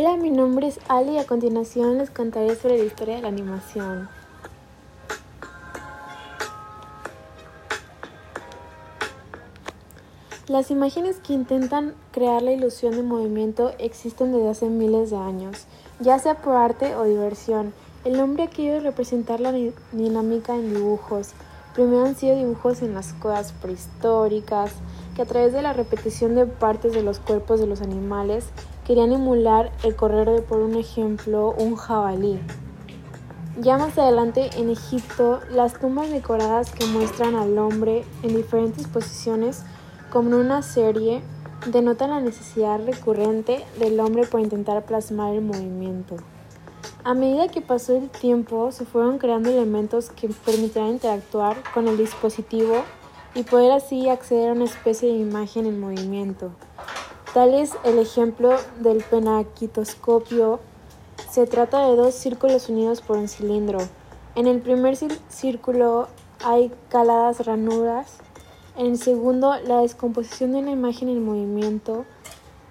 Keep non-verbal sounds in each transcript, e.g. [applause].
Hola, mi nombre es Ali y a continuación les contaré sobre la historia de la animación. Las imágenes que intentan crear la ilusión de movimiento existen desde hace miles de años, ya sea por arte o diversión. El hombre ha querido representar la dinámica en dibujos. Primero han sido dibujos en las cuevas prehistóricas, que a través de la repetición de partes de los cuerpos de los animales querían emular el correr de, por un ejemplo, un jabalí. Ya más adelante en Egipto, las tumbas decoradas que muestran al hombre en diferentes posiciones como una serie denotan la necesidad recurrente del hombre por intentar plasmar el movimiento. A medida que pasó el tiempo, se fueron creando elementos que permitirán interactuar con el dispositivo y poder así acceder a una especie de imagen en movimiento. Tal es el ejemplo del penaquitoscopio. Se trata de dos círculos unidos por un cilindro. En el primer círculo hay caladas ranuras en el segundo, la descomposición de una imagen en movimiento.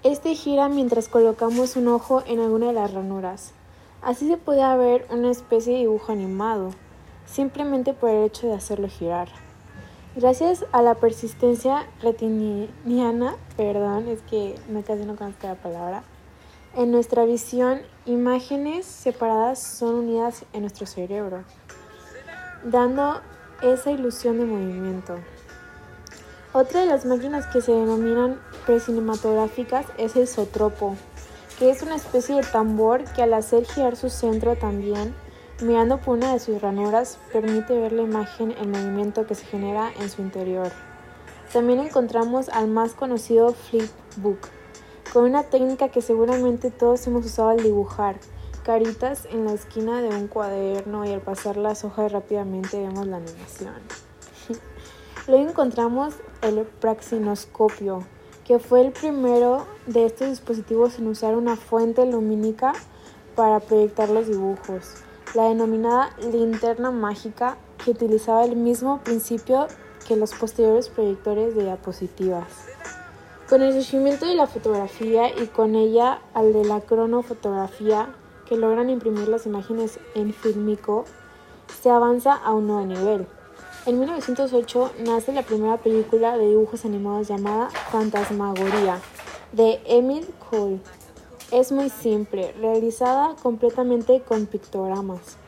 Este gira mientras colocamos un ojo en alguna de las ranuras. Así se puede ver una especie de dibujo animado, simplemente por el hecho de hacerlo girar. Gracias a la persistencia retiniana, perdón, es que no casi no conozco la palabra, en nuestra visión, imágenes separadas son unidas en nuestro cerebro, dando esa ilusión de movimiento. Otra de las máquinas que se denominan precinematográficas es el sotropo, que es una especie de tambor que al hacer girar su centro también, mirando por una de sus ranuras, permite ver la imagen en movimiento que se genera en su interior. También encontramos al más conocido flipbook, con una técnica que seguramente todos hemos usado al dibujar, caritas en la esquina de un cuaderno y al pasar las hojas rápidamente vemos la animación. [laughs] Luego encontramos el praxinoscopio, que fue el primero de estos dispositivos en usar una fuente lumínica para proyectar los dibujos, la denominada linterna mágica, que utilizaba el mismo principio que los posteriores proyectores de diapositivas. Con el surgimiento de la fotografía y con ella al de la cronofotografía, que logran imprimir las imágenes en fílmico, se avanza a un nuevo nivel. En 1908 nace la primera película de dibujos animados llamada Fantasmagoría de Emil Cole. Es muy simple, realizada completamente con pictogramas,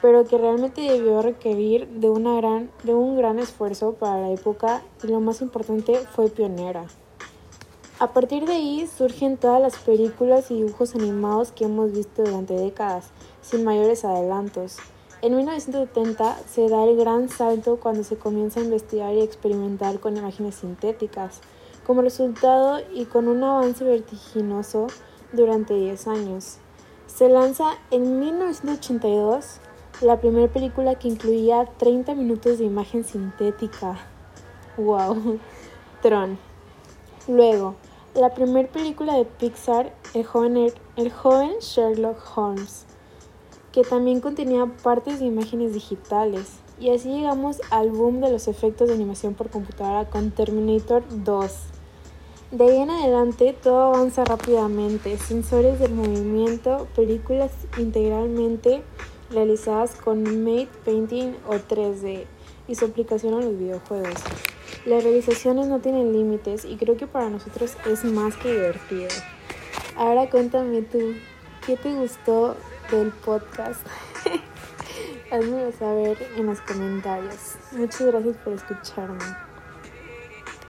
pero que realmente debió requerir de, una gran, de un gran esfuerzo para la época y lo más importante fue pionera. A partir de ahí surgen todas las películas y dibujos animados que hemos visto durante décadas, sin mayores adelantos. En 1970 se da el gran salto cuando se comienza a investigar y experimentar con imágenes sintéticas. Como resultado y con un avance vertiginoso durante 10 años, se lanza en 1982 la primera película que incluía 30 minutos de imagen sintética. ¡Wow! Tron. Luego, la primera película de Pixar, el joven, Sherlock Holmes que también contenía partes de imágenes digitales. Y así llegamos al boom de los efectos de animación por computadora con Terminator 2. De ahí en adelante todo avanza rápidamente, sensores del movimiento, películas integralmente realizadas con Made Painting o 3D y su aplicación a los videojuegos. Las realizaciones no tienen límites y creo que para nosotros es más que divertido. Ahora cuéntame tú, ¿qué te gustó del podcast. [laughs] Házmelo saber en los comentarios. Muchas gracias por escucharme.